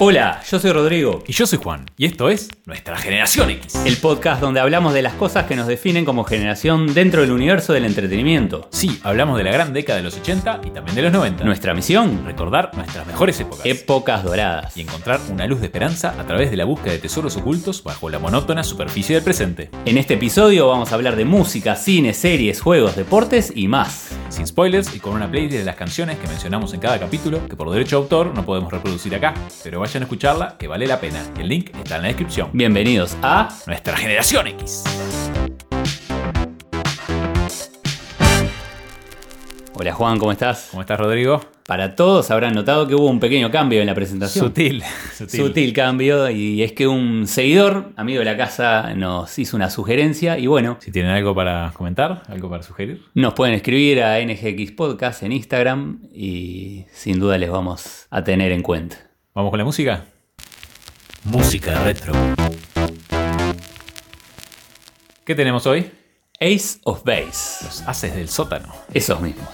Hola, yo soy Rodrigo, Y yo soy Juan, y esto es Nuestra Generación X. el podcast donde hablamos de las cosas que nos definen como generación dentro del universo del entretenimiento. Sí, hablamos de la gran década de los 80 y también de los 90. Nuestra misión, Recordar nuestras mejores épocas. épocas doradas. y encontrar una luz de esperanza a través de la búsqueda de tesoros ocultos bajo la monótona superficie del presente. En este episodio vamos a hablar de música, cine, series, juegos, deportes y más. Sin spoilers y con una playlist de las canciones que mencionamos en cada capítulo, que por derecho de autor no podemos reproducir acá, pero vayan a escucharla que vale la pena. El link está en la descripción. Bienvenidos a Nuestra Generación X. Hola Juan, ¿cómo estás? ¿Cómo estás, Rodrigo? Para todos habrán notado que hubo un pequeño cambio en la presentación. Sutil. Sutil. Sutil cambio y es que un seguidor, amigo de la casa, nos hizo una sugerencia y bueno, Si tienen algo para comentar, algo para sugerir. nos pueden escribir a NGX Podcast en Instagram y sin duda les vamos a tener en cuenta. ¿Vamos con la música? Música retro. ¿Qué tenemos hoy? Ace of Base, Los Haces del Sótano. esos mismos.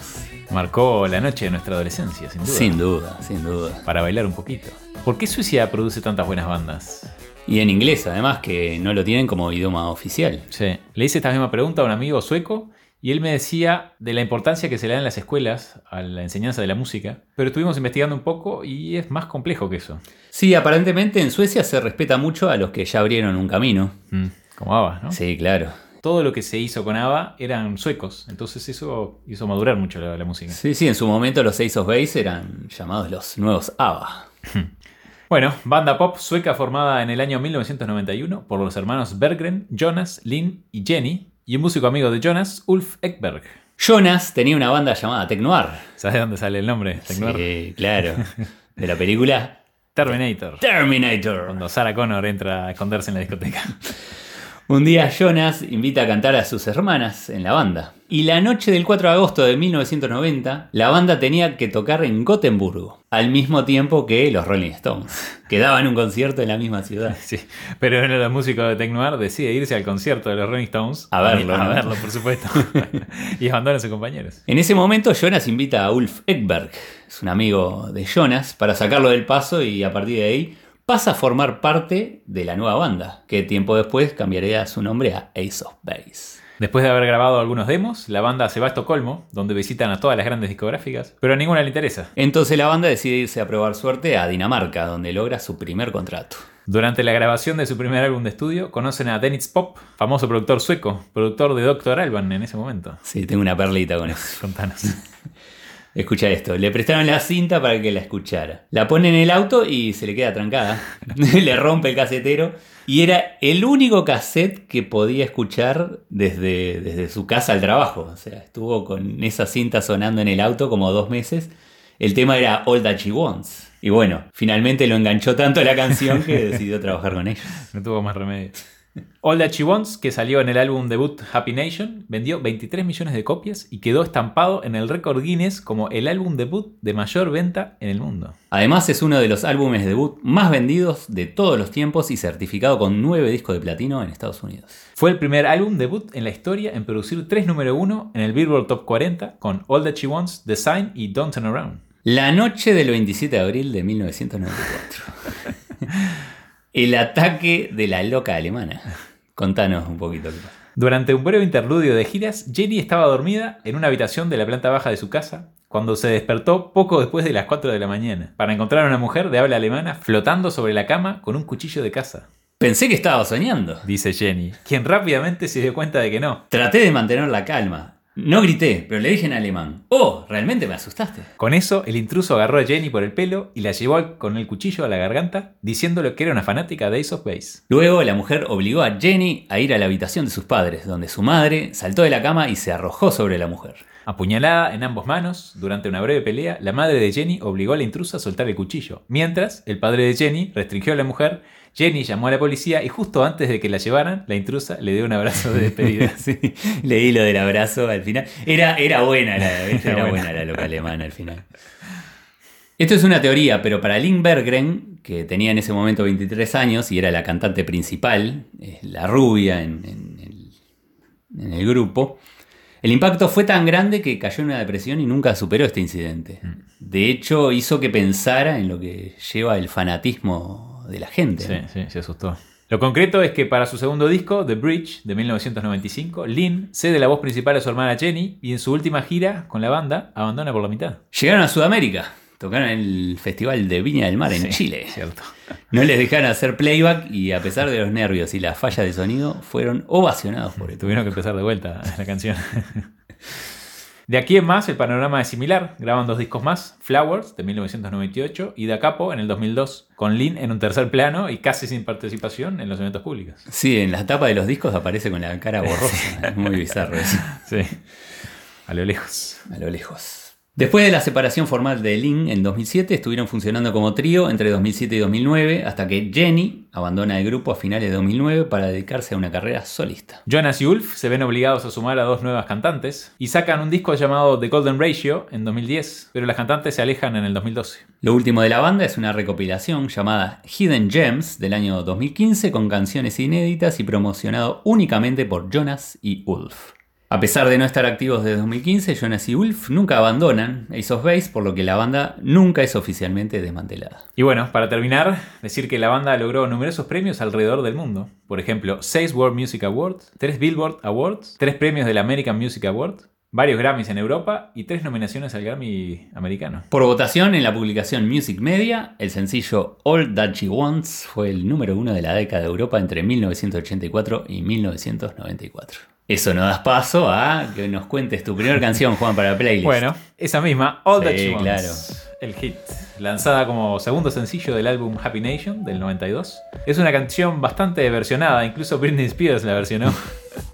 Marcó la noche de nuestra adolescencia, sin duda. Sin duda, sin duda. Para bailar un poquito. ¿Por qué Suecia produce tantas buenas bandas? Y en inglés además, que no lo tienen como idioma oficial. Sí. Le hice esta misma pregunta a un amigo sueco y él me decía de la importancia que se le da en las escuelas a la enseñanza de la música. Pero estuvimos investigando un poco y es más complejo que eso. Sí, aparentemente en Suecia se respeta mucho a los que ya abrieron un camino. Mm, como ABBA, ¿no? Sí, claro. Todo lo que se hizo con ABBA eran suecos. Entonces eso hizo madurar mucho la, la música. Sí, sí, en su momento los Ace of Base eran llamados los nuevos ABBA. Bueno, banda pop sueca formada en el año 1991 por los hermanos Berggren, Jonas, Linn y Jenny, y un músico amigo de Jonas, Ulf Ekberg. Jonas tenía una banda llamada Tecnoir. ¿Sabes de dónde sale el nombre? Tecnoir? Sí, claro. De la película Terminator. Terminator. Cuando Sarah Connor entra a esconderse en la discoteca. Un día Jonas invita a cantar a sus hermanas en la banda. Y la noche del 4 de agosto de 1990, la banda tenía que tocar en Gotemburgo, al mismo tiempo que los Rolling Stones, que daban un concierto en la misma ciudad. Sí, pero de los músicos de Tecnoir decide irse al concierto de los Rolling Stones. A verlo, A verlo, por supuesto. y abandona a sus compañeros. En ese momento Jonas invita a Ulf Ekberg, es un amigo de Jonas, para sacarlo del paso y a partir de ahí pasa a formar parte de la nueva banda, que tiempo después cambiaría su nombre a Ace of Base. Después de haber grabado algunos demos, la banda se va a Estocolmo, donde visitan a todas las grandes discográficas, pero a ninguna le interesa. Entonces la banda decide irse a probar suerte a Dinamarca, donde logra su primer contrato. Durante la grabación de su primer álbum de estudio, conocen a Dennis Pop, famoso productor sueco, productor de Dr. Alban en ese momento. Sí, tengo una perlita con eso. Contanos. Escucha esto, le prestaron la cinta para que la escuchara. La pone en el auto y se le queda trancada. le rompe el casetero. Y era el único cassette que podía escuchar desde, desde su casa al trabajo. O sea, estuvo con esa cinta sonando en el auto como dos meses. El tema era All That She Wants. Y bueno, finalmente lo enganchó tanto la canción que decidió trabajar con ellos. No tuvo más remedio. All That She Wants, que salió en el álbum debut Happy Nation, vendió 23 millones de copias y quedó estampado en el récord Guinness como el álbum debut de mayor venta en el mundo. Además es uno de los álbumes debut más vendidos de todos los tiempos y certificado con nueve discos de platino en Estados Unidos. Fue el primer álbum debut en la historia en producir tres número uno en el Billboard Top 40 con All That She Wants, The Sign y Don't Turn Around. La noche del 27 de abril de 1994. El ataque de la loca alemana. Contanos un poquito. Durante un breve interludio de giras, Jenny estaba dormida en una habitación de la planta baja de su casa cuando se despertó poco después de las 4 de la mañana para encontrar a una mujer de habla alemana flotando sobre la cama con un cuchillo de caza. Pensé que estaba soñando. Dice Jenny, quien rápidamente se dio cuenta de que no. Traté de mantener la calma. No grité, pero le dije en alemán. Oh, realmente me asustaste. Con eso, el intruso agarró a Jenny por el pelo y la llevó con el cuchillo a la garganta, diciéndole que era una fanática de Ace of Base. Luego la mujer obligó a Jenny a ir a la habitación de sus padres, donde su madre saltó de la cama y se arrojó sobre la mujer. Apuñalada en ambos manos, durante una breve pelea, la madre de Jenny obligó a la intrusa a soltar el cuchillo. Mientras, el padre de Jenny restringió a la mujer, Jenny llamó a la policía y justo antes de que la llevaran, la intrusa le dio un abrazo de despedida. Sí, leí lo del abrazo al final. Era, era buena la, era buena buena. la loca alemana al final. Esto es una teoría, pero para Lynn Berggren, que tenía en ese momento 23 años y era la cantante principal, la rubia en, en el, en el grupo, El impacto fue tan grande que cayó en una depresión y nunca superó este incidente. De hecho, hizo que pensara en lo que lleva el fanatismo de la gente. Sí, sí, se asustó. Lo concreto es que para su segundo disco, The Bridge, de 1995, Lynn cede la voz principal a su hermana Jenny y en su última gira con la banda abandona por la mitad. Llegaron a Sudamérica, tocaron en el Festival de Viña del Mar en Sí, Chile. Cierto. No les dejaron hacer playback y a pesar de los nervios y la falla de sonido, fueron ovacionados por esto. Tuvieron que empezar de vuelta la canción. De aquí en más, el panorama es similar. Graban dos discos más, Flowers, de 1998, y Da Capo, en el 2002, con Lynn en un tercer plano y casi sin participación en los eventos públicos. Sí, en la tapa de los discos aparece con la cara borrosa. Es muy bizarro eso. Sí. A lo lejos. A lo lejos. Después de la separación formal de Lynn en 2007, estuvieron funcionando como trío entre 2007 y 2009, hasta que Jenny abandona el grupo a finales de 2009 para dedicarse a una carrera solista. Jonas y Ulf se ven obligados a sumar a dos nuevas cantantes y sacan un disco llamado The Golden Ratio en 2010, pero las cantantes se alejan en el 2012. Lo último de la banda es una recopilación llamada Hidden Gems del año 2015 con canciones inéditas y promocionado únicamente por Jonas y Ulf. A pesar de no estar activos desde 2015, Jonas y Ulf nunca abandonan Ace of Base, por lo que la banda nunca es oficialmente desmantelada. Y bueno, para terminar, decir que la banda logró numerosos premios alrededor del mundo. Por ejemplo, 6 World Music Awards, 3 Billboard Awards, 3 premios del American Music Award, varios Grammys en Europa y 3 nominaciones al Grammy americano. Por votación en la publicación Music Media, el sencillo All That She Wants fue el número uno de la década de Europa entre 1984 y 1994. Eso nos das paso a que nos cuentes tu primera canción, Juan, para la playlist. Bueno, esa misma, All That Sí, Wants, claro. el hit, lanzada como segundo sencillo del álbum Happy Nation del 92. Es una canción bastante versionada, incluso Britney Spears la versionó.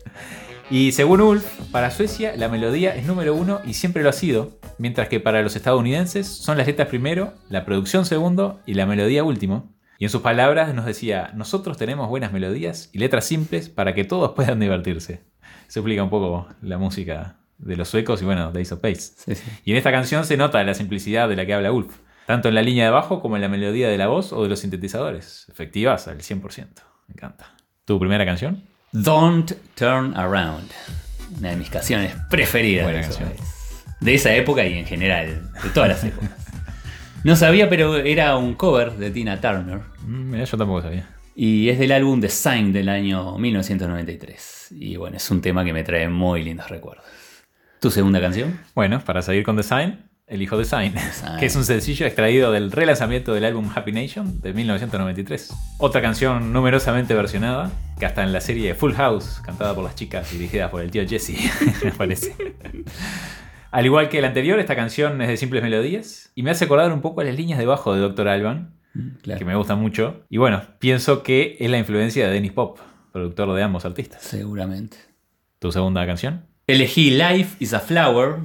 y según Ulf, para Suecia la melodía es número uno y siempre lo ha sido, mientras que para los estadounidenses son las letras primero, la producción segundo y la melodía último. Y en sus palabras nos decía, nosotros tenemos buenas melodías y letras simples para que todos puedan divertirse. Se explica un poco la música de los suecos y bueno, de Ace of. Sí, sí. Y en esta canción se nota la simplicidad de la que habla Ulf, tanto en la línea de bajo como en la melodía de la voz o de los sintetizadores, efectivas al 100%. Me encanta. ¿Tu primera canción? Don't Turn Around. Una de mis canciones preferidas. Buena de canción. De esa época y en general, de todas las épocas. No sabía, pero era un cover de Tina Turner. Mm, Mira, yo tampoco sabía. Y es del álbum The Sign del año 1993. Y bueno, es un tema que me trae muy lindos recuerdos. ¿Tu segunda canción? Bueno, para seguir con Design, elijo Design, Design. que es un sencillo extraído del relanzamiento del álbum Happy Nation de 1993. Otra canción numerosamente versionada, que hasta en la serie Full House, cantada por las chicas y dirigida por el tío Jesse, me parece. Al igual que el anterior, esta canción es de simples melodías y me hace acordar un poco a las líneas de bajo de Dr. Alban, Claro. que me gustan mucho. Y bueno, pienso que es la influencia de Dennis Pop, productor de ambos artistas. Seguramente. ¿Tu segunda canción? Elegí Life is a Flower,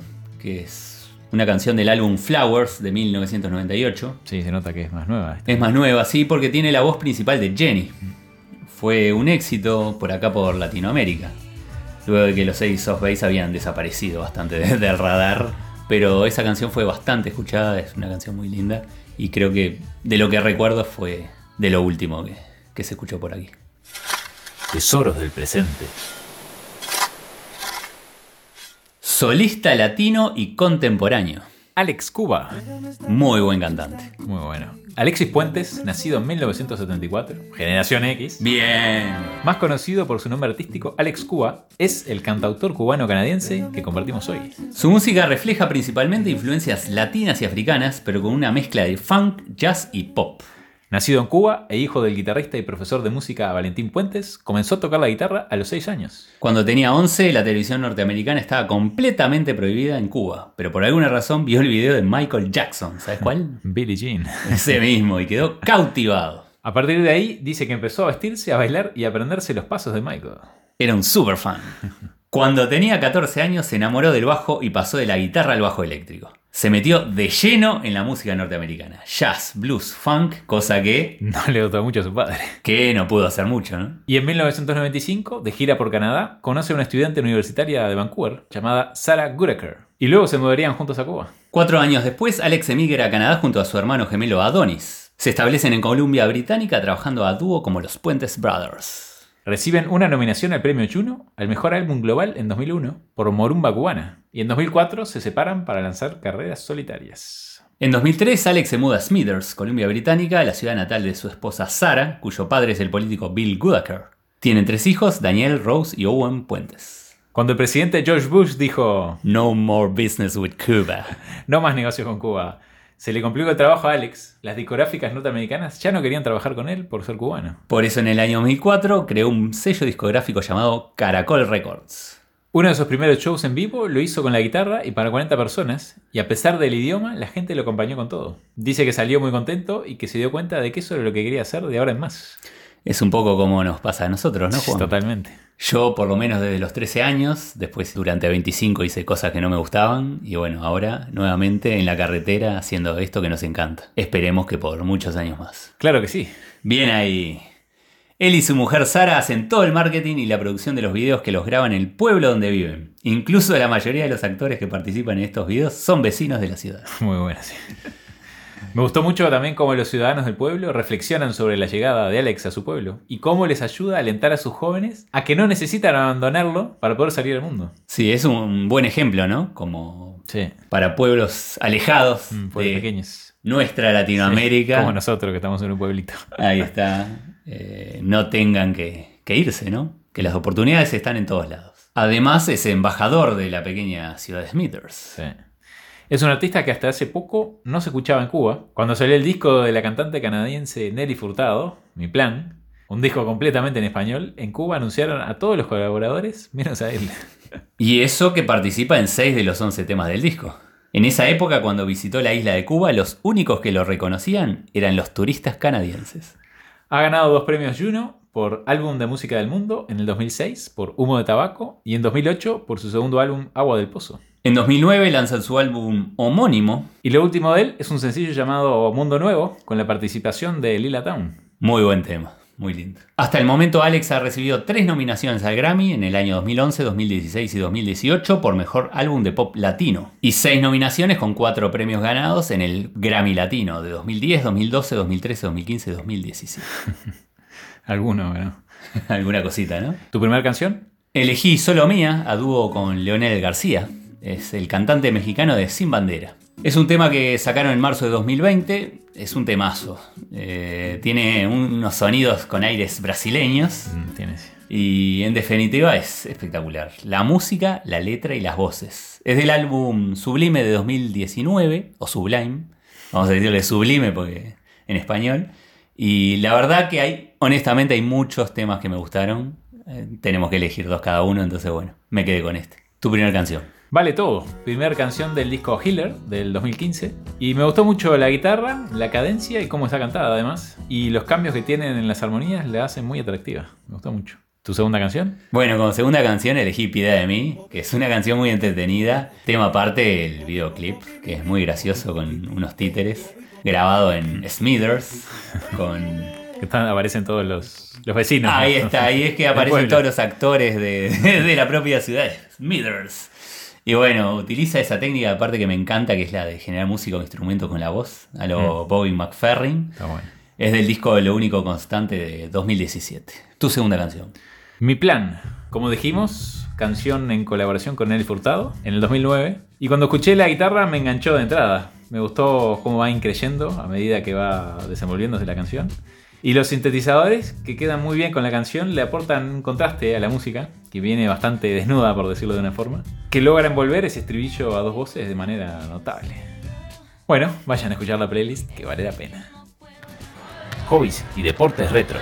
que es una canción del álbum Flowers de 1998. Sí, se nota que es más nueva. esta. Es más nueva, sí, porque tiene la voz principal de Jenny. Fue un éxito por acá por Latinoamérica. Luego de que los Ace of Base habían desaparecido bastante de- del radar. Pero esa canción fue bastante escuchada, es una canción muy linda. Y creo que de lo que recuerdo fue de lo último que, que se escuchó por aquí. Tesoros del presente. Solista latino y contemporáneo. Alex Cuba. Muy buen cantante. Muy bueno. Alexis Puentes, nacido en 1974, generación X, Bien. más conocido por su nombre artístico Alex Cuba, es el cantautor cubano-canadiense que compartimos hoy. Su música refleja principalmente influencias latinas y africanas, pero con una mezcla de funk, jazz y pop. Nacido en Cuba e hijo del guitarrista y profesor de música Valentín Puentes, comenzó a tocar la guitarra a los 6 años. Cuando tenía 11, la televisión norteamericana estaba completamente prohibida en Cuba, pero por alguna razón vio el video de Michael Jackson, ¿sabes cuál? Billie Jean. Ese mismo, y quedó cautivado. A partir de ahí, dice que empezó a vestirse, a bailar y a aprenderse los pasos de Michael. Era un super fan. Cuando tenía 14 años se enamoró del bajo y pasó de la guitarra al bajo eléctrico. Se metió de lleno en la música norteamericana. Jazz, blues, funk, cosa que, No le gustó mucho a su padre. que no pudo hacer mucho, ¿no? Y en 1995, de gira por Canadá, conoce a una estudiante universitaria de Vancouver llamada Sarah Goodacre. Y luego se moverían juntos a Cuba. Cuatro años después, Alex emigra a Canadá junto a su hermano gemelo Adonis. Se establecen en Columbia Británica trabajando a dúo como los Puentes Brothers. Reciben una nominación al premio Juno al mejor álbum global en 2001 por Morumba Cubana. Y en 2004 se separan para lanzar carreras solitarias. En 2003, Alex se muda a Smithers, Columbia Británica, la ciudad natal de su esposa Sara, cuyo padre es el político Bill Goodacre. Tienen tres hijos, Daniel, Rose y Owen Puentes. Cuando el presidente George Bush dijo No more business with Cuba. no más negocios con Cuba, se le complicó el trabajo a Alex. Las discográficas norteamericanas ya no querían trabajar con él por ser cubano. Por eso en el año 2004 creó un sello discográfico llamado Caracol Records. Uno de sus primeros shows en vivo lo hizo con la guitarra y para 40 personas, y a pesar del idioma, la gente lo acompañó con todo. Dice que salió muy contento y que se dio cuenta de que eso era lo que quería hacer de ahora en más. Es un poco como nos pasa a nosotros, ¿no, Juan? Totalmente. Yo, por lo menos desde los 13 años, después durante 25 hice cosas que no me gustaban, y bueno, ahora nuevamente en la carretera haciendo esto que nos encanta. Esperemos que por muchos años más. Claro que sí. Bien ahí. Él y su mujer Sara hacen todo el marketing y la producción de los videos que los graban en el pueblo donde viven. Incluso la mayoría de los actores que participan en estos videos son vecinos de la ciudad. Muy buena, sí. Me gustó mucho también cómo los ciudadanos del pueblo reflexionan sobre la llegada de Alex a su pueblo y cómo les ayuda a alentar a sus jóvenes a que no necesitan abandonarlo para poder salir al mundo. Sí, es un buen ejemplo, ¿no? Como Sí. para pueblos alejados Mm, pueblos de pequeños. nuestra Latinoamérica. Como nosotros que estamos en un pueblito. Ahí está. Eh, no tengan que, que irse, ¿no? Que las oportunidades están en todos lados. Además, es embajador de la pequeña ciudad de Smithers. Sí. Es un artista que hasta hace poco no se escuchaba en Cuba. Cuando salió el disco de la cantante canadiense Nelly Furtado, Mi Plan, un disco completamente en español, en Cuba anunciaron a todos los colaboradores, menos a él. Y eso que participa en 6 de los 11 temas del disco. En esa época, cuando visitó la isla de Cuba, los únicos que lo reconocían eran los turistas canadienses. Ha ganado dos premios Juno por Álbum de Música del Mundo en el 2006 por Humo de Tabaco y en 2008 por su segundo álbum Agua del Pozo. En 2009 lanzan su álbum homónimo. Y lo último de él es un sencillo llamado Mundo Nuevo con la participación de Lila Town. Muy buen tema, muy lindo. Hasta el momento Alex ha recibido tres nominaciones al Grammy en el año 2011, 2016 y 2018 por Mejor Álbum de Pop Latino. Y seis nominaciones con cuatro premios ganados en el Grammy Latino de 2010, 2012, 2013, 2015 y 2017. Alguno, ¿no? Alguna cosita, ¿no? ¿Tu primera canción? Elegí Solo Mía a dúo con Leonel García. Es el cantante mexicano de Sin Bandera. Es un tema que sacaron en marzo de 2020. Es un temazo. Eh, tiene unos sonidos con aires brasileños. Mm, Tienes. Y en definitiva es espectacular. La música, la letra y las voces. Es del álbum Sublime de 2019, o Sublime. Vamos a decirle Sublime porque en español. Y la verdad que hay, honestamente, hay muchos temas que me gustaron. Eh, tenemos que elegir dos cada uno, entonces bueno, me quedé con este. Tu primera canción. Vale todo. Primera canción del disco Healer del 2015. Y me gustó mucho la guitarra, la cadencia y cómo está cantada además. Y los cambios que tienen en las armonías la hacen muy atractiva. Me gustó mucho. ¿Tu segunda canción? Bueno, como segunda canción elegí Piedad de mí, que es una canción muy entretenida. Tema aparte el videoclip, que es muy gracioso con unos títeres. Grabado en Smithers, con Que están- aparecen todos los, los vecinos. Ahí está, ahí es que aparecen todos los actores de, de la propia ciudad, Smithers. Y bueno, utiliza esa técnica aparte que me encanta, que es la de generar música o instrumentos con la voz, a lo Bobby McFerrin. Está bueno. Es del disco Lo Único Constante de 2017. Tu segunda canción. Mi plan, como dijimos, canción en colaboración con Nelly Furtado en el 2009. Y cuando escuché la guitarra me enganchó de entrada. Me gustó cómo va increyendo a medida que va desenvolviéndose la canción. Y los sintetizadores, que quedan muy bien con la canción, le aportan un contraste a la música, que viene bastante desnuda, por decirlo de una forma, que logra envolver ese estribillo a dos voces de manera notable. Bueno, vayan a escuchar la playlist, que vale la pena. Hobbies y deportes retro.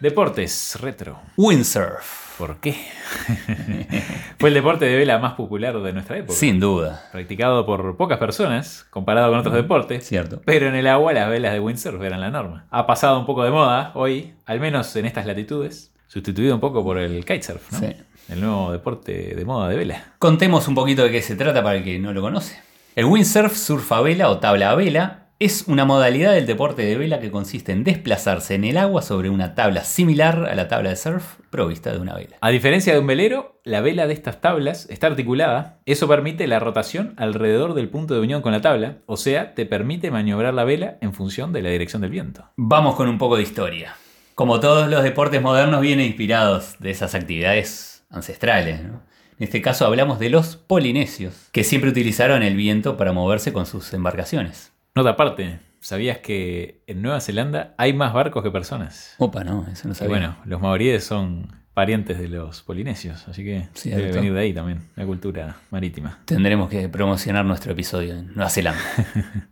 Deportes retro. Windsurf. ¿Por qué? Fue el deporte de vela más popular de nuestra época. Sin duda. Practicado por pocas personas, comparado con otros deportes. Cierto. Pero en el agua las velas de windsurf eran la norma. Ha pasado un poco de moda hoy, al menos en estas latitudes, sustituido un poco por el kitesurf, ¿no? Sí. El nuevo deporte de moda de vela. Contemos un poquito de qué se trata para el que no lo conoce. El windsurf, surf a vela o tabla a vela, es una modalidad del deporte de vela que consiste en desplazarse en el agua sobre una tabla similar a la tabla de surf provista de una vela. A diferencia de un velero, la vela de estas tablas está articulada. Eso permite la rotación alrededor del punto de unión con la tabla, o sea, te permite maniobrar la vela en función de la dirección del viento. Vamos con un poco de historia. Como todos los deportes modernos vienen inspirados de esas actividades ancestrales. ¿no? En este caso hablamos de los polinesios, que siempre utilizaron el viento para moverse con sus embarcaciones. Nota aparte, ¿sabías que en Nueva Zelanda hay más barcos que personas? Opa, no, eso no Y sabía. bueno, los maoríes son parientes de los polinesios, así que Cierto. debe venir de ahí también, la cultura marítima. Tendremos que promocionar nuestro episodio en Nueva Zelanda.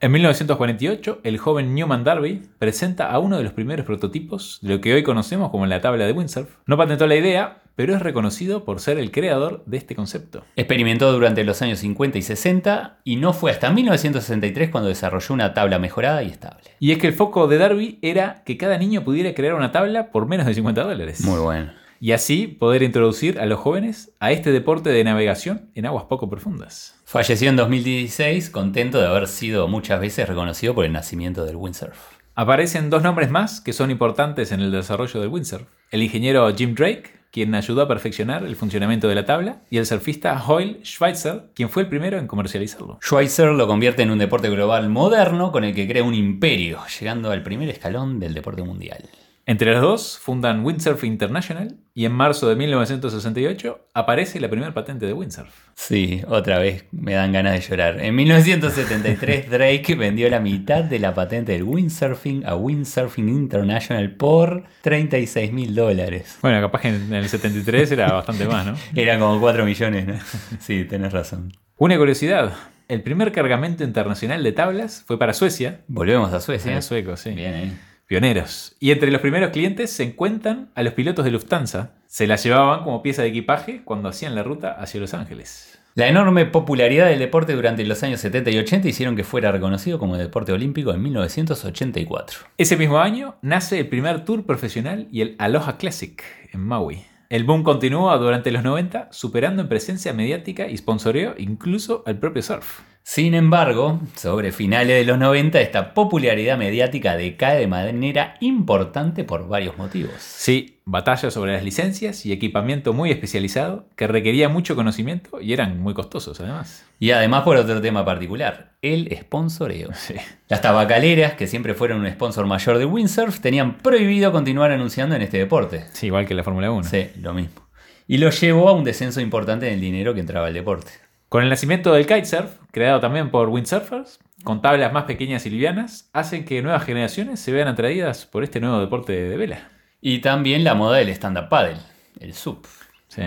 En 1948, el joven Newman Darby presenta a uno de los primeros prototipos de lo que hoy conocemos como la tabla de windsurf. No patentó la idea, pero es reconocido por ser el creador de este concepto. Experimentó durante los años 50 y 60 y no fue hasta 1963 cuando desarrolló una tabla mejorada y estable. Y es que el foco de Darby era que cada niño pudiera crear una tabla por menos de 50 dólares. Muy bueno. Y así poder introducir a los jóvenes a este deporte de navegación en aguas poco profundas. Falleció en 2016, contento de haber sido muchas veces reconocido por el nacimiento del windsurf. Aparecen dos nombres más que son importantes en el desarrollo del windsurf. El ingeniero Jim Drake, quien ayudó a perfeccionar el funcionamiento de la tabla, y el surfista Hoyle Schweitzer, quien fue el primero en comercializarlo. Schweitzer lo convierte en un deporte global moderno con el que crea un imperio, llegando al primer escalón del deporte mundial. Entre los dos fundan Windsurf International y en marzo de 1968 aparece la primera patente de windsurf. Sí, otra vez me dan ganas de llorar. En 1973 Drake vendió la mitad de la patente del windsurfing a Windsurfing International por 36 mil dólares. Bueno, capaz que en el 73 era bastante más, ¿no? Eran como 4 millones, ¿no? Sí, tenés razón. Una curiosidad, el primer cargamento internacional de tablas fue para Suecia. Volvemos a Suecia. Era sueco, sí. Bien, ¿eh? Pioneros. Y entre los primeros clientes se encuentran a los pilotos de Lufthansa. Se las llevaban como pieza de equipaje cuando hacían la ruta hacia Los Ángeles. La enorme popularidad del deporte durante los años 70 y 80 hicieron que fuera reconocido como deporte olímpico en 1984. Ese mismo año nace el primer tour profesional y el Aloha Classic en Maui. El boom continúa durante los 90, superando en presencia mediática y sponsoreo incluso al propio surf. Sin embargo, sobre finales de los 90 esta popularidad mediática decae de manera importante por varios motivos. Sí, batallas sobre las licencias y equipamiento muy especializado que requería mucho conocimiento y eran muy costosos además. Y además por otro tema particular, el sponsoreo. Sí. Las tabacaleras, que siempre fueron un sponsor mayor de windsurf, tenían prohibido continuar anunciando en este deporte. Sí, igual que la Fórmula 1. Sí, lo mismo. Y lo llevó a un descenso importante en el dinero que entraba al deporte. Con el nacimiento del kitesurf, creado también por windsurfers, con tablas más pequeñas y livianas, hacen que nuevas generaciones se vean atraídas por este nuevo deporte de vela. Y también la moda del stand-up paddle, el SUP. Sí.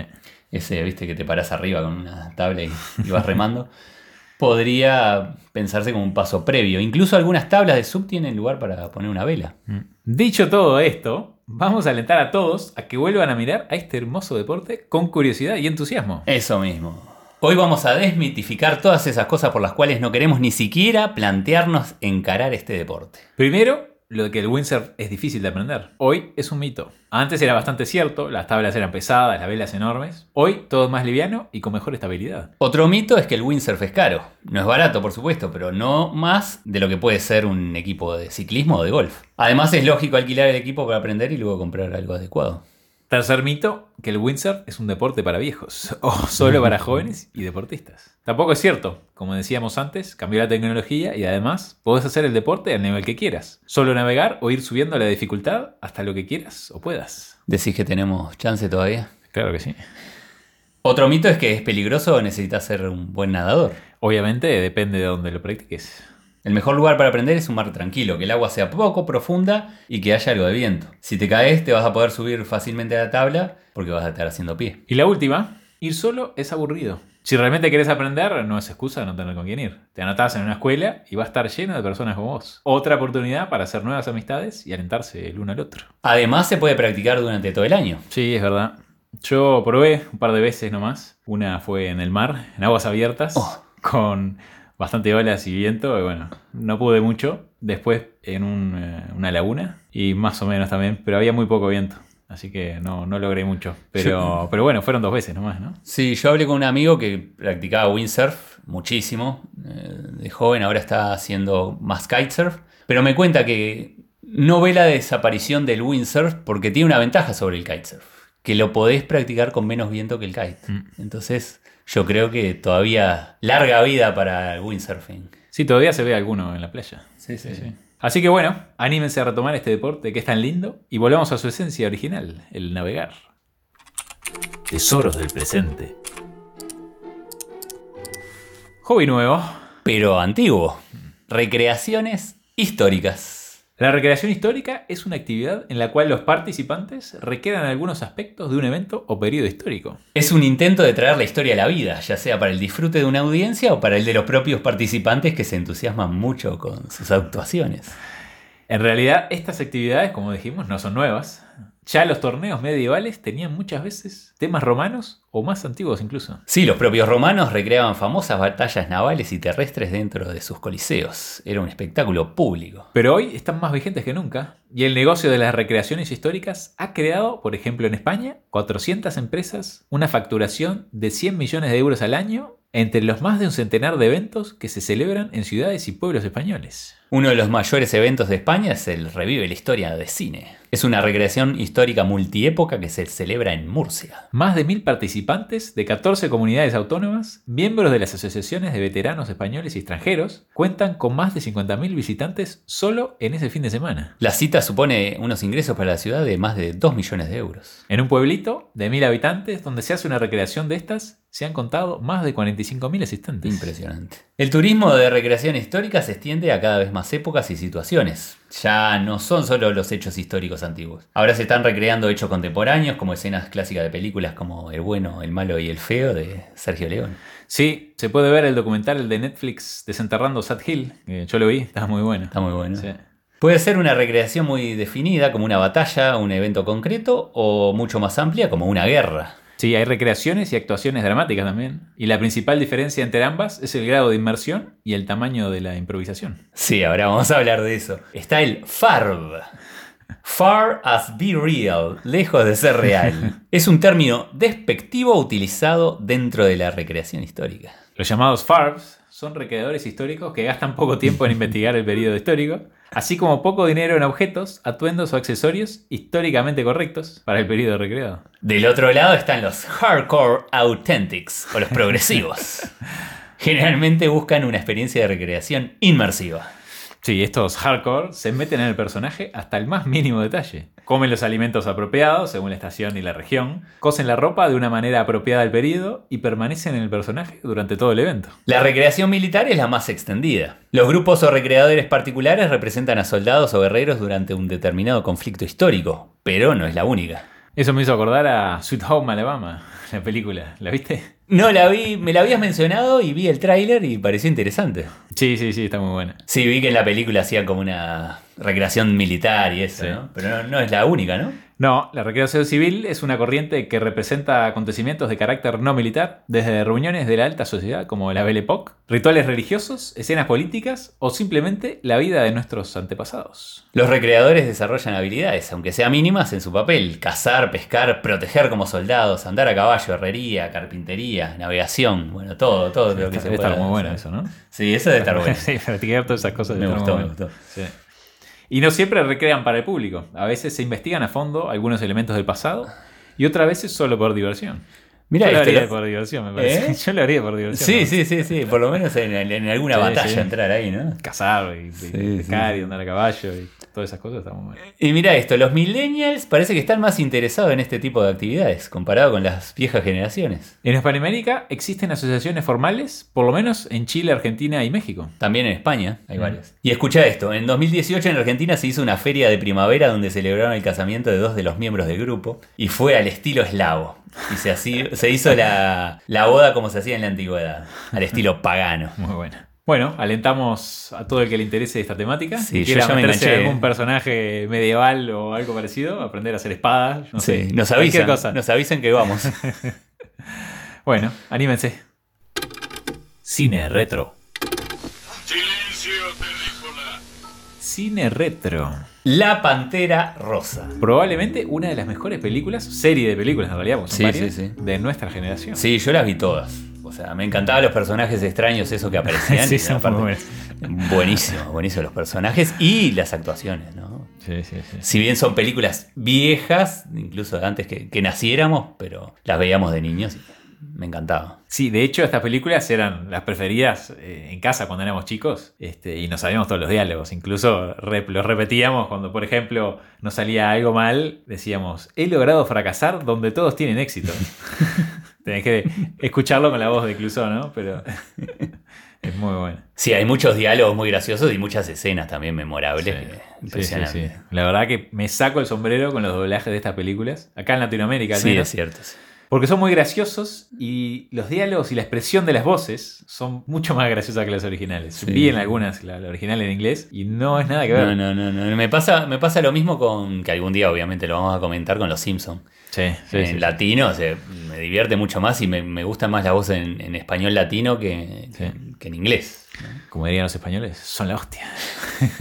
Ese, viste, que te paras arriba con una tabla y, y vas remando. Podría pensarse como un paso previo. Incluso algunas tablas de SUP tienen lugar para poner una vela. Dicho todo esto, vamos a alentar a todos a que vuelvan a mirar a este hermoso deporte con curiosidad y entusiasmo. Eso mismo. Hoy vamos a desmitificar todas esas cosas por las cuales no queremos ni siquiera plantearnos encarar este deporte. Primero, lo de que el windsurf es difícil de aprender. Hoy es un mito. Antes era bastante cierto, las tablas eran pesadas, las velas enormes. Hoy todo es más liviano y con mejor estabilidad. Otro mito es que el windsurf es caro. No es barato, por supuesto, pero no más de lo que puede ser un equipo de ciclismo o de golf. Además es lógico alquilar el equipo para aprender y luego comprar algo adecuado. Tercer mito, que el windsurf es un deporte para viejos, o solo para jóvenes y deportistas. Tampoco es cierto, como decíamos antes, cambió la tecnología y además podés hacer el deporte al nivel que quieras. Solo navegar o ir subiendo la dificultad hasta lo que quieras o puedas. ¿Decís que tenemos chance todavía? Claro que sí. Otro mito es que es peligroso o necesitas ser un buen nadador. Obviamente depende de dónde lo practiques. El mejor lugar para aprender es un mar tranquilo, que el agua sea poco profunda y que haya algo de viento. Si te caes, te vas a poder subir fácilmente a la tabla porque vas a estar haciendo pie. Y la última, ir solo es aburrido. Si realmente querés aprender, no es excusa de no tener con quién ir. Te anotás en una escuela y va a estar lleno de personas como vos. Otra oportunidad para hacer nuevas amistades y alentarse el uno al otro. Además, se puede practicar durante todo el año. Sí, es verdad. Yo probé un par de veces nomás. Una fue en el mar, en aguas abiertas, Oh. con bastante olas y viento. Y bueno, no pude mucho. Después en un, eh, una laguna y más o menos también, pero había muy poco viento. Así que no, no logré mucho. Pero, pero bueno, fueron dos veces nomás, ¿no? Sí, yo hablé con un amigo que practicaba windsurf muchísimo. eh, De joven, ahora está haciendo más kitesurf. Pero me cuenta que no ve la desaparición del windsurf porque tiene una ventaja sobre el kitesurf. Que lo podés practicar con menos viento que el kite. Mm. Entonces, yo creo que todavía larga vida para el windsurfing. Sí, todavía se ve alguno en la playa. Sí, sí, sí. Así que bueno, anímense a retomar este deporte que es tan lindo y volvamos a su esencia original, el navegar. Tesoros del presente. Hobby nuevo. Pero antiguo. Recreaciones históricas. La recreación histórica es una actividad en la cual los participantes recrean algunos aspectos de un evento o periodo histórico. Es un intento de traer la historia a la vida, ya sea para el disfrute de una audiencia o para el de los propios participantes que se entusiasman mucho con sus actuaciones. En realidad, estas actividades, como dijimos, no son nuevas. Ya los torneos medievales tenían muchas veces temas romanos o más antiguos incluso. Sí, los propios romanos recreaban famosas batallas navales y terrestres dentro de sus coliseos. Era un espectáculo público. Pero hoy están más vigentes que nunca. Y el negocio de las recreaciones históricas ha creado, por ejemplo en España, 400 empresas, una facturación de 100 millones de euros al año entre los más de un centenar de eventos que se celebran en ciudades y pueblos españoles. Uno de los mayores eventos de España es el Revive la Historia de Cine. Es una recreación histórica multiépoca que se celebra en Murcia. Más de mil participantes de 14 comunidades autónomas, miembros de las asociaciones de veteranos españoles y extranjeros, cuentan con más de 50.000 visitantes solo en ese fin de semana. La cita supone unos ingresos para la ciudad de más de 2 millones de euros. En un pueblito de mil habitantes donde se hace una recreación de estas, se han contado más de 45.000 asistentes. Impresionante. El turismo de recreación histórica se extiende a cada vez más épocas y situaciones. Ya no son solo los hechos históricos antiguos. Ahora se están recreando hechos contemporáneos como escenas clásicas de películas como El bueno, el malo y el feo de Sergio León. Sí, se puede ver el documental de Netflix Desenterrando Sad Hill, yo lo vi, está muy bueno. Está muy bueno. Sí. Puede ser una recreación muy definida como una batalla, un evento concreto o mucho más amplia como una guerra. Sí, hay recreaciones y actuaciones dramáticas también. Y la principal diferencia entre ambas es el grado de inmersión y el tamaño de la improvisación. Sí, ahora vamos a hablar de eso. Está el FARB. Far as be real, lejos de ser real. Es un término despectivo utilizado dentro de la recreación histórica. Los llamados FARBs son recreadores históricos que gastan poco tiempo en investigar el periodo histórico, así como poco dinero en objetos, atuendos o accesorios históricamente correctos para el periodo recreado. Del otro lado están los hardcore authentics o los progresivos. Generalmente buscan una experiencia de recreación inmersiva. Sí, estos hardcore se meten en el personaje hasta el más mínimo detalle. Comen los alimentos apropiados según la estación y la región, cosen la ropa de una manera apropiada al periodo y permanecen en el personaje durante todo el evento. La recreación militar es la más extendida. Los grupos o recreadores particulares representan a soldados o guerreros durante un determinado conflicto histórico, pero no es la única. Eso me hizo acordar a Sweet Home Alabama, la película. ¿La viste? No la vi, me la habías mencionado y vi el tráiler y pareció interesante. Sí, sí, sí, está muy buena. Sí, vi que en la película hacían como una recreación militar y eso, Sí. ¿no? Pero no, no es la única, ¿no? No, la recreación civil es una corriente que representa acontecimientos de carácter no militar, desde reuniones de la alta sociedad como la Belle Époque, rituales religiosos, escenas políticas o simplemente la vida de nuestros antepasados. Los recreadores desarrollan habilidades, aunque sean mínimas, en su papel. Cazar, pescar, proteger como soldados, andar a caballo, herrería, carpintería, navegación, bueno, todo, todo lo que Está, se debe estar pueda muy bueno eso, ¿no? Sí, eso debe estar bueno. sí, practicar todas esas cosas. Me debe gustó, me gustó. Sí. Y no siempre recrean para el público. A veces se investigan a fondo algunos elementos del pasado y otras veces solo por diversión. Mira, Yo lo esto haría por diversión, me parece. ¿Eh? Yo lo haría por diversión. Sí, sí, sí, sí, por lo menos en, en alguna Sí, batalla sí. entrar ahí, ¿no? Cazar y, y Sí, pescar y andar a caballo y todas esas cosas está muy bueno. Y mira esto, los millennials parece que están más interesados en este tipo de actividades comparado con las viejas generaciones. En Hispanoamérica existen asociaciones formales, por lo menos en Chile, Argentina y México. También en España hay Mm. varias. Y escucha esto, en 2018 en Argentina se hizo una feria de primavera donde celebraron el casamiento de dos de los miembros del grupo y fue al estilo eslavo. Y se, así, se hizo la, la boda como se hacía en la antigüedad, al estilo pagano. Muy buena. Bueno, alentamos a todo el que le interese esta temática. Sí, si quiera yo ya me meterse enganché. algún personaje medieval o algo parecido, aprender a hacer espadas, no sé. Sí, nos cualquier avisan, cosa. nos avisan que vamos. Bueno, anímense. Cine retro. Silencio, terrícola. Cine retro. La Pantera Rosa. Probablemente una de las mejores películas, serie de películas en realidad, porque son Sí, varias, sí, sí. de nuestra generación. Sí, yo las vi todas. O sea, me encantaban los personajes extraños, esos que aparecían. Sí, son Buenísimo, buenísimo los personajes y las actuaciones, ¿no? Sí, sí, sí. Si bien son películas viejas, incluso antes que, que naciéramos, pero las veíamos de niños y me encantaba. Sí, de hecho estas películas eran las preferidas eh, en casa cuando éramos chicos este, y nos sabíamos todos los diálogos. Incluso rep- los repetíamos cuando, por ejemplo, nos salía algo mal. Decíamos, he logrado fracasar donde todos tienen éxito. Tenés que escucharlo con la voz de Clouseau, ¿no? Pero es muy bueno. Sí, hay muchos diálogos muy graciosos y muchas escenas también memorables. Sí, sí, sí, sí. La verdad que me saco el sombrero con los doblajes de estas películas. Acá en Latinoamérica, al Sí, menos. es cierto. sí. Porque son muy graciosos y los diálogos y la expresión de las voces son mucho más graciosas que las originales. Sí. Vi en algunas la, la original en inglés y no es nada que ver. No, no, no, no. Me pasa, me pasa lo mismo con, que algún día obviamente lo vamos a comentar con los Simpsons. Sí, sí, en sí. latino se, me divierte mucho más y me, me gusta más la voz en, en español latino que, que en inglés. Como dirían los españoles, son la hostia.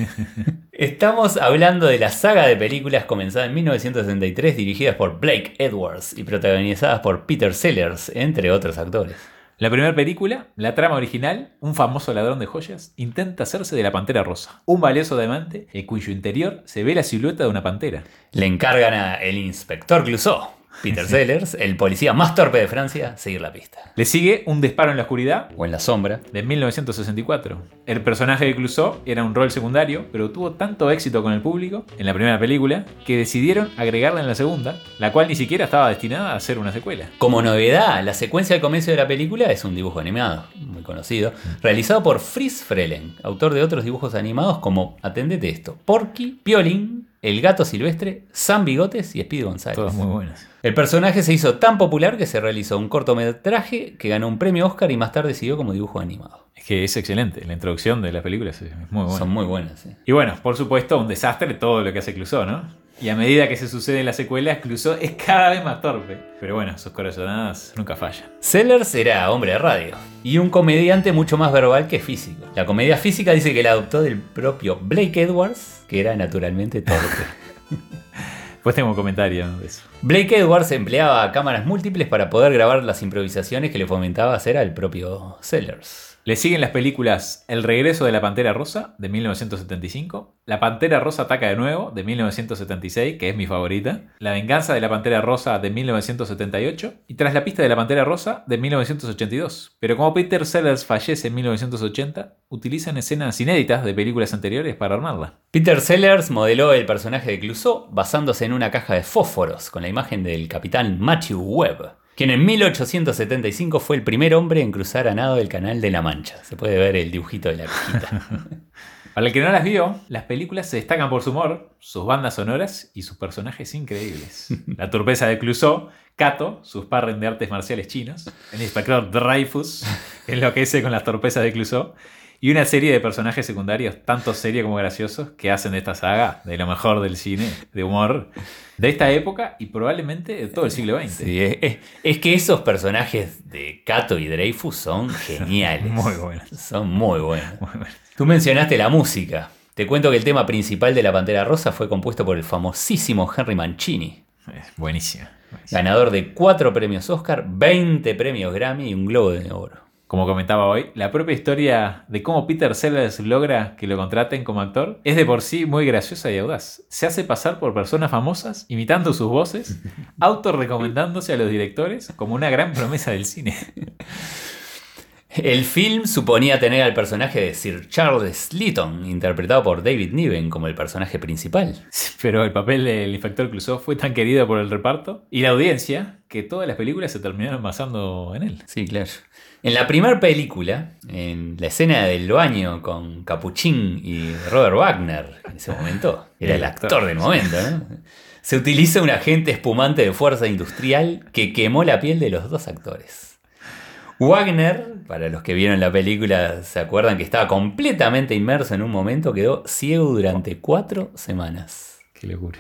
Estamos hablando de la saga de películas comenzada en 1963, dirigidas por Blake Edwards y protagonizadas por Peter Sellers, entre otros actores. La primera película, la trama original, un famoso ladrón de joyas intenta hacerse de la pantera rosa, un valioso diamante en cuyo interior se ve la silueta de una pantera. Le encargan a el inspector Clouseau, Peter Sellers, el policía más torpe de Francia, seguir la pista. Le sigue un disparo en la oscuridad O en la sombra. de 1964. El personaje de Clouseau era un rol secundario, pero tuvo tanto éxito con el público en la primera película que decidieron agregarla en la segunda, la cual ni siquiera estaba destinada a ser una secuela. Como novedad, la secuencia del comienzo de la película es un dibujo animado, muy conocido, realizado por Fritz Frelen, autor de otros dibujos animados como, atendete esto, Porky, Piolín, El Gato Silvestre, San Bigotes y Speedy González. Todas muy buenas. El personaje se hizo tan popular que se realizó un cortometraje que ganó un premio Oscar y más tarde siguió como dibujo animado. Es que es excelente, la introducción de las películas es muy buena. Son muy buenas. Y bueno, por supuesto, un desastre todo lo que hace Clouseau, ¿no? Y a medida que se sucede en las secuelas, Clouseau es cada vez más torpe. Pero bueno, sus corazonadas nunca fallan. Sellers era hombre de radio y un comediante mucho más verbal que físico. La comedia física dice que la adoptó del propio Blake Edwards, que era naturalmente torpe. Pues tengo un comentario. Blake Edwards empleaba cámaras múltiples para poder grabar las improvisaciones que le fomentaba hacer al propio Sellers. Le siguen las películas El regreso de la Pantera Rosa, de 1975, La Pantera Rosa ataca de nuevo, de 1976, que es mi favorita, La venganza de la Pantera Rosa, de 1978, y Tras la pista de la Pantera Rosa, de 1982. Pero como Peter Sellers fallece en 1980, utilizan escenas inéditas de películas anteriores para armarla. Peter Sellers modeló el personaje de Clouseau basándose en una caja de fósforos con la imagen del capitán Matthew Webb, quien en 1875 fue el primer hombre en cruzar a nado el Canal de la Mancha. Se puede ver el dibujito de la cajita. Para el que no las vio, las películas se destacan por su humor, sus bandas sonoras y sus personajes increíbles. La torpeza de Clouseau, Kato, sus sparring de artes marciales chinos, el inspector Dreyfus, que enloquece con las torpezas de Clouseau, y una serie de personajes secundarios, tanto serios como graciosos, que hacen de esta saga de lo mejor del cine, de humor, de esta época y probablemente de todo el siglo XX. Sí, es, que esos personajes de Cato y Dreyfus son geniales. Muy buenos. Son muy buenos. Muy. Tú mencionaste la música. Te cuento que el tema principal de La Pantera Rosa fue compuesto por el famosísimo Henry Mancini, Es buenísimo. buenísimo. ganador de 4 premios Oscar, 20 premios Grammy y un Globo de Oro. Como comentaba hoy, la propia historia de cómo Peter Sellers logra que lo contraten como actor es de por sí muy graciosa y audaz. Se hace pasar por personas famosas, imitando sus voces, autorrecomendándose a los directores como una gran promesa del cine. El film suponía tener al personaje de Sir Charles Lytton, interpretado por David Niven, como el personaje principal. Pero el papel del inspector Clouseau fue tan querido por el reparto y la audiencia que todas las películas se terminaron basando en él. Sí, claro. En la primera película, en la escena del baño con Capuchín y Robert Wagner, en ese momento, era el actor del momento, ¿no? Se utiliza un agente espumante de fuerza industrial que quemó la piel de los dos actores. Wagner, para los que vieron la película, se acuerdan que estaba completamente inmerso en un momento, quedó ciego durante cuatro semanas. Qué locura.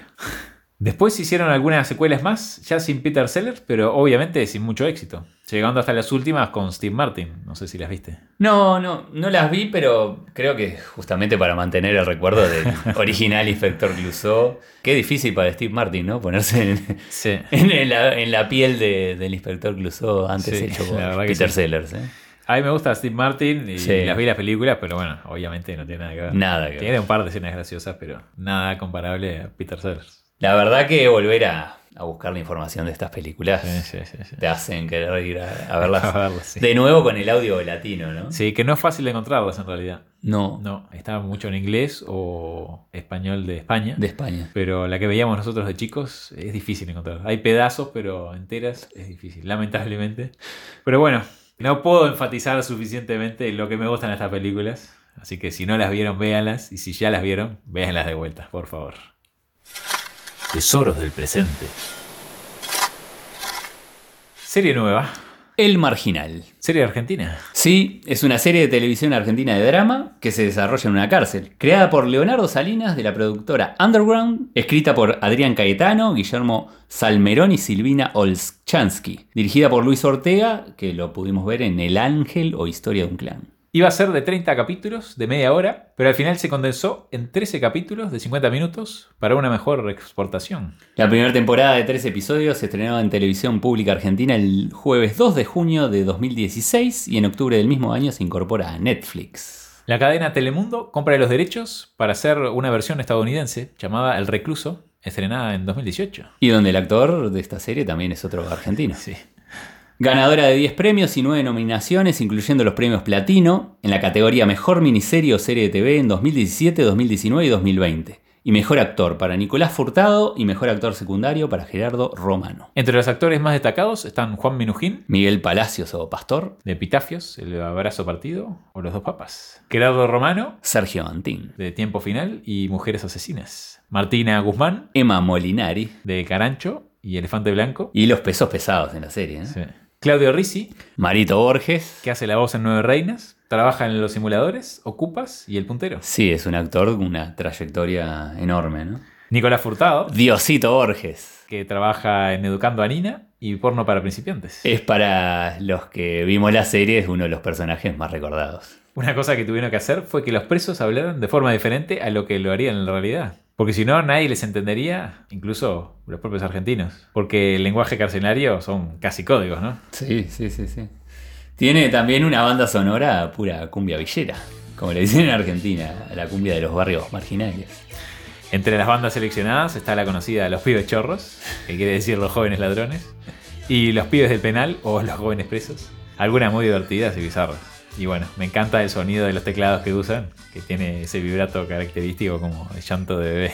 Después hicieron algunas secuelas más, ya sin Peter Sellers, pero obviamente sin mucho éxito. Llegando hasta las últimas con Steve Martin. No sé si las viste. No, no, no las vi, pero creo que justamente para mantener el recuerdo del original Inspector Clouseau. Qué difícil para Steve Martin, ¿no? Ponerse en, Sí. en la, en la piel de- del Inspector Clouseau antes Sí, hecho por Peter sí. Sellers. ¿eh? A mí me gusta Steve Martin y Sí. las vi las películas, pero bueno, obviamente no tiene nada que ver. Nada que ver. Tiene un par de escenas graciosas, pero nada comparable a Peter Sellers. La verdad que volver a, a buscar la información de estas películas, Sí, sí, sí, sí. te hacen querer ir a, a verlas. A verlas, sí. De nuevo con el audio latino, ¿no? Sí, que no es fácil de encontrarlas en realidad. No, No, está mucho en inglés o español de España. de España. Pero la que veíamos nosotros de chicos es difícil encontrar. Hay pedazos, pero enteras es difícil, lamentablemente. Pero bueno, no puedo enfatizar suficientemente lo que me gustan estas películas. Así que si no las vieron, véanlas. Y si ya las vieron, véanlas de vuelta, por favor. Tesoros del presente. Serie nueva. El Marginal. Serie argentina. Sí, es una serie de televisión argentina de drama que se desarrolla en una cárcel. Creada por Leonardo Salinas de la productora Underground, escrita por Adrián Caetano, Guillermo Salmerón y Silvina Olschansky. Dirigida por Luis Ortega, que lo pudimos ver en El Ángel o Historia de un Clan. Iba a ser de 30 capítulos, de media hora, pero al final se condensó en 13 capítulos de 50 minutos para una mejor exportación. La primera temporada de tres episodios se estrenó en televisión pública argentina el jueves 2 de junio de 2016 y en octubre del mismo año se incorpora a Netflix. La cadena Telemundo compra los derechos para hacer una versión estadounidense llamada El Recluso, estrenada en 2018. Y donde el actor de esta serie también es otro argentino. Sí. Ganadora de 10 premios y 9 nominaciones, incluyendo los premios Platino, en la categoría Mejor Miniserie o Serie de TV en 2017, 2019 y 2020. Y Mejor Actor para Nicolás Furtado y Mejor Actor Secundario para Gerardo Romano. Entre los actores más destacados están Juan Minujín, Miguel Palacios o Pastor, de Epitafios, El Abrazo Partido o Los Dos Papas. Gerardo Romano, Sergio Antín, de Tiempo Final y Mujeres Asesinas. Martina Guzmán, Emma Molinari de Carancho y Elefante Blanco. y los pesos pesados en la serie. ¿eh? Sí. Claudio Risi, Marito Borges. que hace la voz en Nueve Reinas. Trabaja en los simuladores, Ocupas y El Puntero. Sí, es un actor con una trayectoria enorme, ¿no? Nicolás Furtado, Diosito Borges. que trabaja en Educando a Nina y Porno para Principiantes. Es para los que vimos la serie, es uno de los personajes más recordados. Una cosa que tuvieron que hacer fue que los presos hablaran de forma diferente a lo que lo harían en la realidad. Porque si no, nadie les entendería, incluso los propios argentinos. Porque el lenguaje carcelario son casi códigos, ¿no? Sí, sí, sí, sí. Tiene también una banda sonora pura cumbia villera, como le dicen en Argentina, la cumbia de los barrios marginales. Entre las bandas seleccionadas está la conocida Los Pibes Chorros, que quiere decir los jóvenes ladrones, y Los Pibes del Penal o Los Jóvenes Presos. Algunas muy divertidas y bizarras. Y bueno, me encanta el sonido de los teclados que usan, que tiene ese vibrato característico como el llanto de bebé.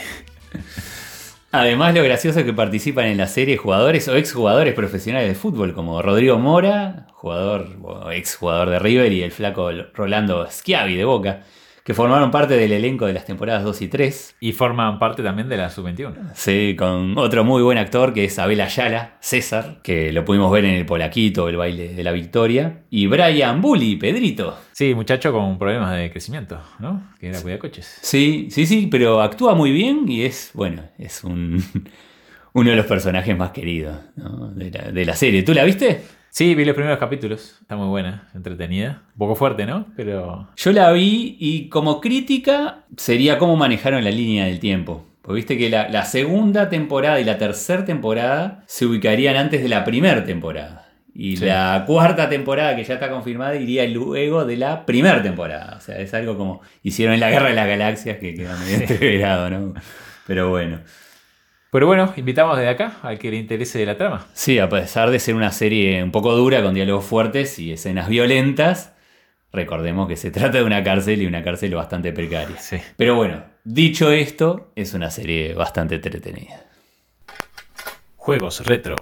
Además, lo gracioso es que participan en la serie jugadores o exjugadores profesionales de fútbol, como Rodrigo Mora, jugador exjugador de River, y el flaco Rolando Schiavi de Boca, que formaron parte del elenco de las temporadas 2 y 3. Y forman parte también de la Sub-21. Sí, con otro muy buen actor que es Abel Ayala, César, que lo pudimos ver en el Polaquito, el baile de la victoria. Y Brian Bully, Pedrito. Sí, muchacho con problemas de crecimiento, ¿no? Que era cuidacoches. Sí, sí, sí, pero actúa muy bien y es, bueno, es un, uno de los personajes más queridos ¿no? de, la, de la serie. ¿Tú la viste? Sí, vi los primeros capítulos. Está muy buena, entretenida. Un poco fuerte, ¿no? Pero Yo la vi y como crítica sería cómo manejaron la línea del tiempo. Porque viste que la, la segunda temporada y la tercera temporada se ubicarían antes de la primera temporada. Y Sí. la cuarta temporada, que ya está confirmada, iría luego de la primera temporada. O sea, es algo como hicieron en la Guerra de las Galaxias que queda medio ¿no? Pero bueno. Pero bueno, invitamos desde acá al que le interese de la trama. Sí, a pesar de ser una serie un poco dura, con diálogos fuertes y escenas violentas, recordemos que se trata de una cárcel y una cárcel bastante precaria. Sí. Pero bueno, dicho esto, es una serie bastante entretenida. Juegos retro.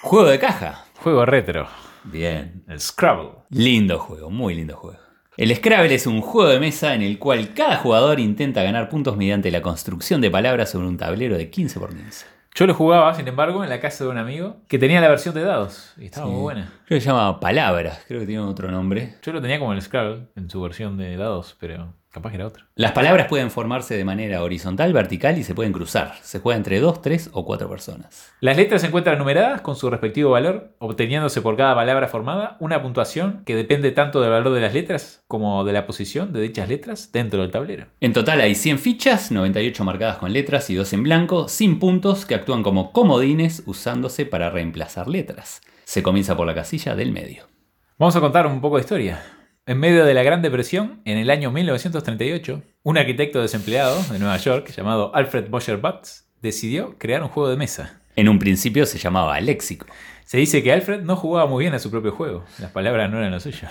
Juego de caja. Juego retro. Bien. El Scrabble. Lindo juego, muy lindo juego. El Scrabble es un juego de mesa en el cual cada jugador intenta ganar puntos mediante la construcción de palabras sobre un tablero de 15 por 15. Yo lo jugaba, sin embargo, en la casa de un amigo que tenía la versión de dados. Y estaba Sí. muy buena. Creo que se llama Palabras, creo que tiene otro nombre. Yo lo tenía como el Scrabble en su versión de dados, pero capaz que era otro. Las palabras pueden formarse de manera horizontal, vertical y se pueden cruzar. Se juega entre 2, 3 o 4 personas. Las letras se encuentran numeradas con su respectivo valor, obteniéndose por cada palabra formada una puntuación que depende tanto del valor de las letras como de la posición de dichas letras dentro del tablero. En total hay 100 fichas, 98 marcadas con letras y 2 en blanco, sin puntos que actúan como comodines usándose para reemplazar letras. Se comienza por la casilla del medio. Vamos a contar un poco de historia. En medio de la Gran Depresión, en el año 1938, Un arquitecto desempleado de Nueva York llamado Alfred Mosher Butts decidió crear un juego de mesa. En un principio se llamaba Léxico. Se dice que Alfred no jugaba muy bien a su propio juego. Las palabras no eran lo suyo.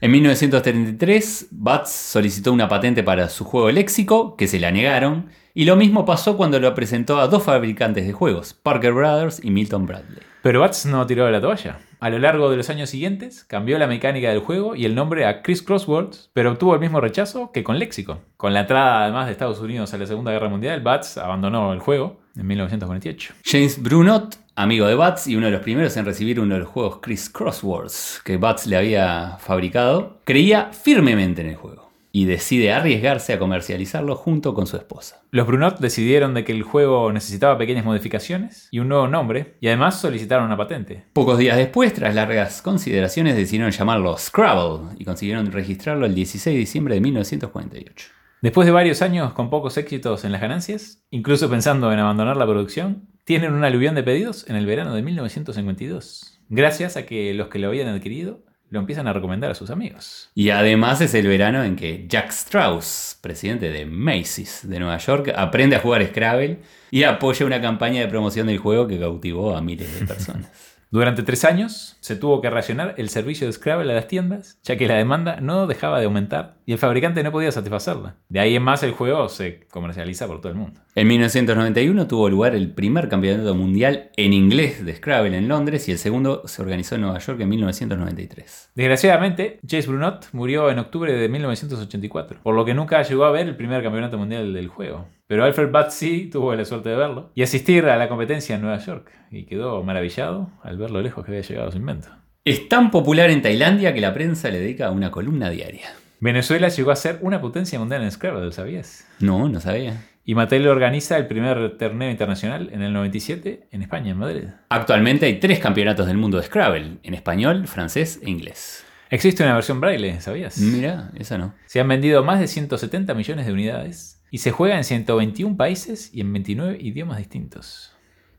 En 1933, Butts solicitó una patente para su juego Léxico, que se la negaron, y lo mismo pasó cuando lo presentó a dos fabricantes de juegos, Parker Brothers y Milton Bradley. Pero Butts no tiró la toalla. A lo largo de los años siguientes, cambió la mecánica del juego y el nombre a Chris Crosswords, pero obtuvo el mismo rechazo que con Léxico. Con la entrada además de Estados Unidos a la Segunda Guerra Mundial, Butts abandonó el juego en 1948. James Brunot, amigo de Butts y uno de los primeros en recibir uno de los juegos Chris Crosswords que Butts le había fabricado, creía firmemente en el juego y decide arriesgarse a comercializarlo junto con su esposa. Los Brunot decidieron de que el juego necesitaba pequeñas modificaciones y un nuevo nombre, y además solicitaron una patente. Pocos días después, tras largas consideraciones, decidieron llamarlo Scrabble y consiguieron registrarlo el 16 de diciembre de 1948. Después de varios años con pocos éxitos en las ganancias, incluso pensando en abandonar la producción, tienen un aluvión de pedidos en el verano de 1952, gracias a que los que lo habían adquirido lo empiezan a recomendar a sus amigos. Y además es el verano en que Jack Strauss, presidente de Macy's de Nueva York, aprende a jugar Scrabble y apoya una campaña de promoción del juego que cautivó a miles de personas. Durante tres años se tuvo que racionar el servicio de Scrabble a las tiendas, ya que la demanda no dejaba de aumentar y el fabricante no podía satisfacerla. De ahí en más el juego se comercializa por todo el mundo. En 1991 tuvo lugar el primer campeonato mundial en inglés de Scrabble en Londres y el segundo se organizó en Nueva York en 1993. Desgraciadamente, James Brunot murió en octubre de 1984, por lo que nunca llegó a ver el primer campeonato mundial del juego. Pero Alfred Butts sí tuvo la suerte de verlo y asistir a la competencia en Nueva York y quedó maravillado al ver lo lejos que había llegado su invento. Es tan popular en Tailandia que la prensa le dedica una columna diaria. Venezuela llegó a ser una potencia mundial en Scrabble, ¿sabías? No, no sabía. Y Mattel organiza el primer torneo internacional en el 97 en España, en Madrid. Actualmente hay tres campeonatos del mundo de Scrabble, en español, francés e inglés. Existe una versión braille, ¿sabías? Mira, esa no. Se han vendido más de 170 millones de unidades y se juega en 121 países y en 29 idiomas distintos.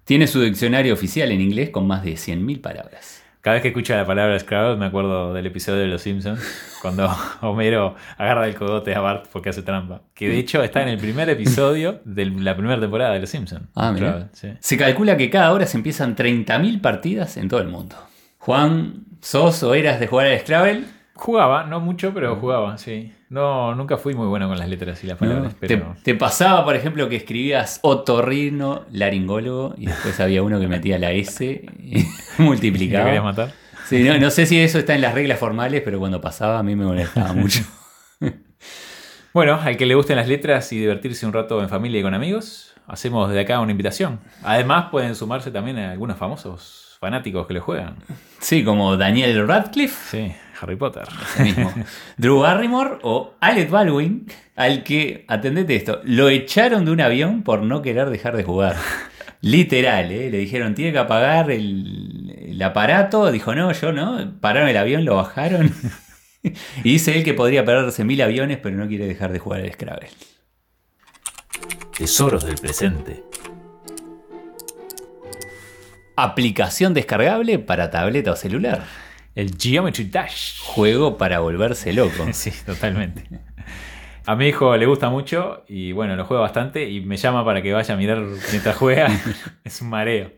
Tiene su diccionario oficial en inglés con más de 100.000 palabras. Cada vez que escucho la palabra Scrabble me acuerdo del episodio de Los Simpsons, cuando Homero agarra el cogote a Bart porque hace trampa. Que de hecho está en el primer episodio de la primera temporada de Los Simpsons. Ah, mira. Sí. Se calcula que cada hora se empiezan 30.000 partidas en todo el mundo. Juan, ¿sos o eras de jugar al Scrabble? Jugaba, no mucho, pero jugaba, sí. No, nunca fui muy bueno con las letras y las palabras, ¿No? pero... ¿Te, te pasaba, por ejemplo, que escribías otorrino laringólogo y después había uno que metía la S y ¿Me multiplicaba? querías matar? Sí, no, no sé si eso está en las reglas formales, pero cuando pasaba a mí me molestaba mucho. Bueno, al que le gusten las letras y divertirse un rato en familia y con amigos, hacemos desde acá una invitación. Además, pueden sumarse también a algunos famosos fanáticos que le juegan. Sí, como Daniel Radcliffe, Sí, Harry Potter. ese mismo, Drew Barrymore o Alec Baldwin, al que, atendete esto, lo echaron de un avión por no querer dejar de jugar. Literal, ¿eh? le dijeron, tiene que apagar el, el aparato. Dijo, no, yo no. Pararon el avión, lo bajaron. y dice él que podría perderse mil aviones, pero no quiere dejar de jugar al Scrabble. Tesoros del presente. Aplicación descargable para tableta o celular. El Geometry Dash. Juego para volverse loco. Sí, totalmente. A mi hijo le gusta mucho y bueno, lo juega bastante y me llama para que vaya a mirar mientras juega. es un mareo.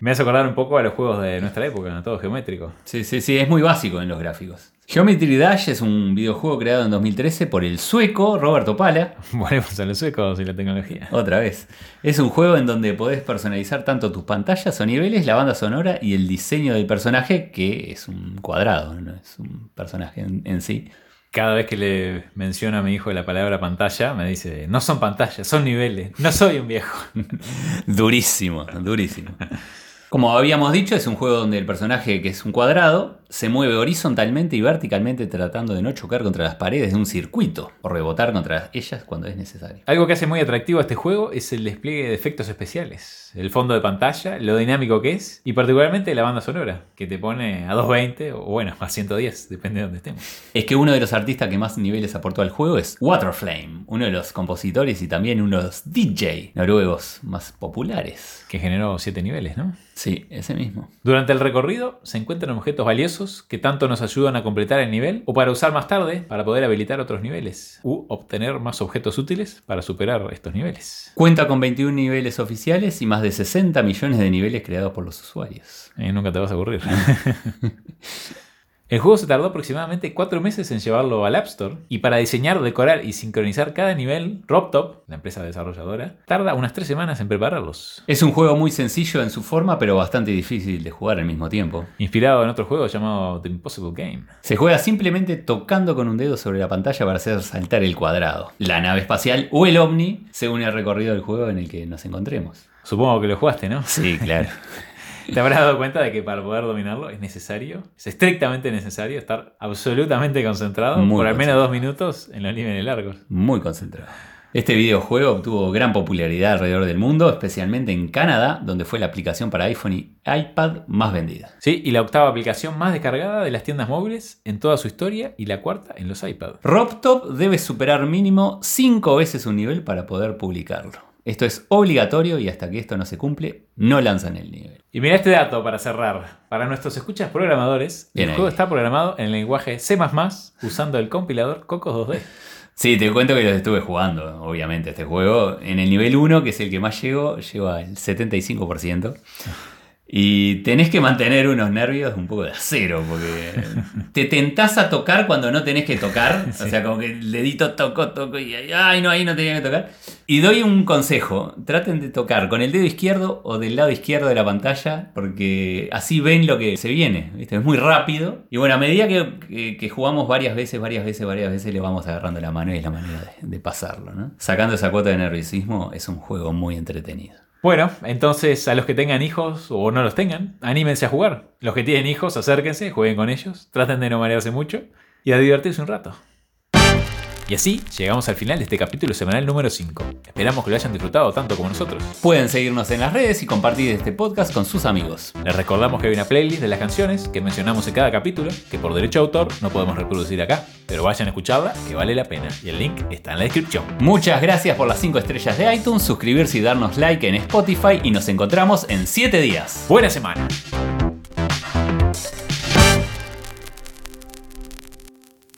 Me hace acordar un poco a los juegos de nuestra época, todo geométrico. Sí, sí, sí, es muy básico en los gráficos. Geometry Dash es un videojuego creado en 2013 por el sueco Roberto Pala. Volvemos a los suecos y la tecnología. Otra vez. Es un juego en donde podés personalizar tanto tus pantallas o niveles, la banda sonora y el diseño del personaje, que es un cuadrado, no es un personaje en, en sí. Cada vez que le menciono a mi hijo la palabra pantalla, me dice, no son pantallas, son niveles. No soy un viejo. Durísimo, durísimo. Como habíamos dicho, es un juego donde el personaje, que es un cuadrado, se mueve horizontalmente y verticalmente tratando de no chocar contra las paredes de un circuito o rebotar contra ellas cuando es necesario. Algo que hace muy atractivo a este juego es el despliegue de efectos especiales. El fondo de pantalla, lo dinámico que es y particularmente la banda sonora, que te pone a 220 o bueno, a 110, depende de donde estemos. Es que uno de los artistas que más niveles aportó al juego es Waterflame, uno de los compositores y también uno de los DJ noruegos más populares. Que generó 7 niveles, ¿no? Sí, ese mismo. Durante el recorrido se encuentran objetos valiosos que tanto nos ayudan a completar el nivel o para usar más tarde para poder habilitar otros niveles u obtener más objetos útiles para superar estos niveles. Cuenta con 21 niveles oficiales y más de 60 millones de niveles creados por los usuarios. Eh, nunca te vas a aburrir. El juego se tardó aproximadamente 4 meses en llevarlo al App Store y para diseñar, decorar y sincronizar cada nivel, RobTop, la empresa desarrolladora, tarda unas 3 semanas en prepararlos. Es un juego muy sencillo en su forma, pero bastante difícil de jugar al mismo tiempo. Inspirado en otro juego llamado The Impossible Game. Se juega simplemente tocando con un dedo sobre la pantalla para hacer saltar el cuadrado, la nave espacial o el ovni, según el recorrido del juego en el que nos encontremos. Supongo que lo jugaste, ¿no? Sí, claro. Te habrás dado cuenta de que para poder dominarlo es necesario, es estrictamente necesario estar absolutamente concentrado Muy por al menos dos minutos en los niveles largos. Muy concentrado. Este videojuego obtuvo gran popularidad alrededor del mundo, especialmente en Canadá, donde fue la aplicación para iPhone y iPad más vendida. Sí, y la octava aplicación más descargada de las tiendas móviles en toda su historia y la cuarta en los iPad. RobTop debe superar mínimo 5 veces un nivel para poder publicarlo. Esto es obligatorio y hasta que esto no se cumple, no lanzan el nivel. Y mira este dato para cerrar. Para nuestros escuchas programadores, Bien el ahí. juego está programado en el lenguaje C++ usando el compilador Cocos 2D. Sí, te cuento que los estuve jugando, obviamente, este juego. En el nivel 1, que es el que más llego, llego al 75%. Y tenés que mantener unos nervios un poco de acero, porque te tentás a tocar cuando no tenés que tocar. O sea, como que el dedito toco, toco y ay, no, ahí no tenía que tocar. Y doy un consejo: traten de tocar con el dedo izquierdo o del lado izquierdo de la pantalla, porque así ven lo que se viene. ¿viste? Es muy rápido. Y bueno, a medida que, que- que jugamos varias veces, varias veces, varias veces, le vamos agarrando la mano y es la manera de, de pasarlo. ¿no? Sacando esa cuota de nerviosismo, es un juego muy entretenido. Bueno, entonces a los que tengan hijos o no los tengan, anímense a jugar. Los que tienen hijos, acérquense, jueguen con ellos, traten de no marearse mucho y a divertirse un rato. Y así llegamos al final de este capítulo semanal número 5. Esperamos que lo hayan disfrutado tanto como nosotros. Pueden seguirnos en las redes y compartir este podcast con sus amigos. Les recordamos que hay una playlist de las canciones que mencionamos en cada capítulo, que por derecho de autor no podemos reproducir acá, pero vayan a escucharla, que vale la pena. Y el link está en la descripción. Muchas gracias por las 5 estrellas de iTunes, suscribirse y darnos like en Spotify y nos encontramos en 7 días. Buena semana.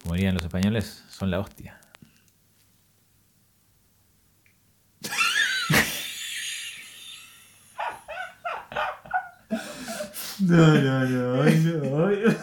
Como dirían los españoles, son la hostia. No, no, no, no.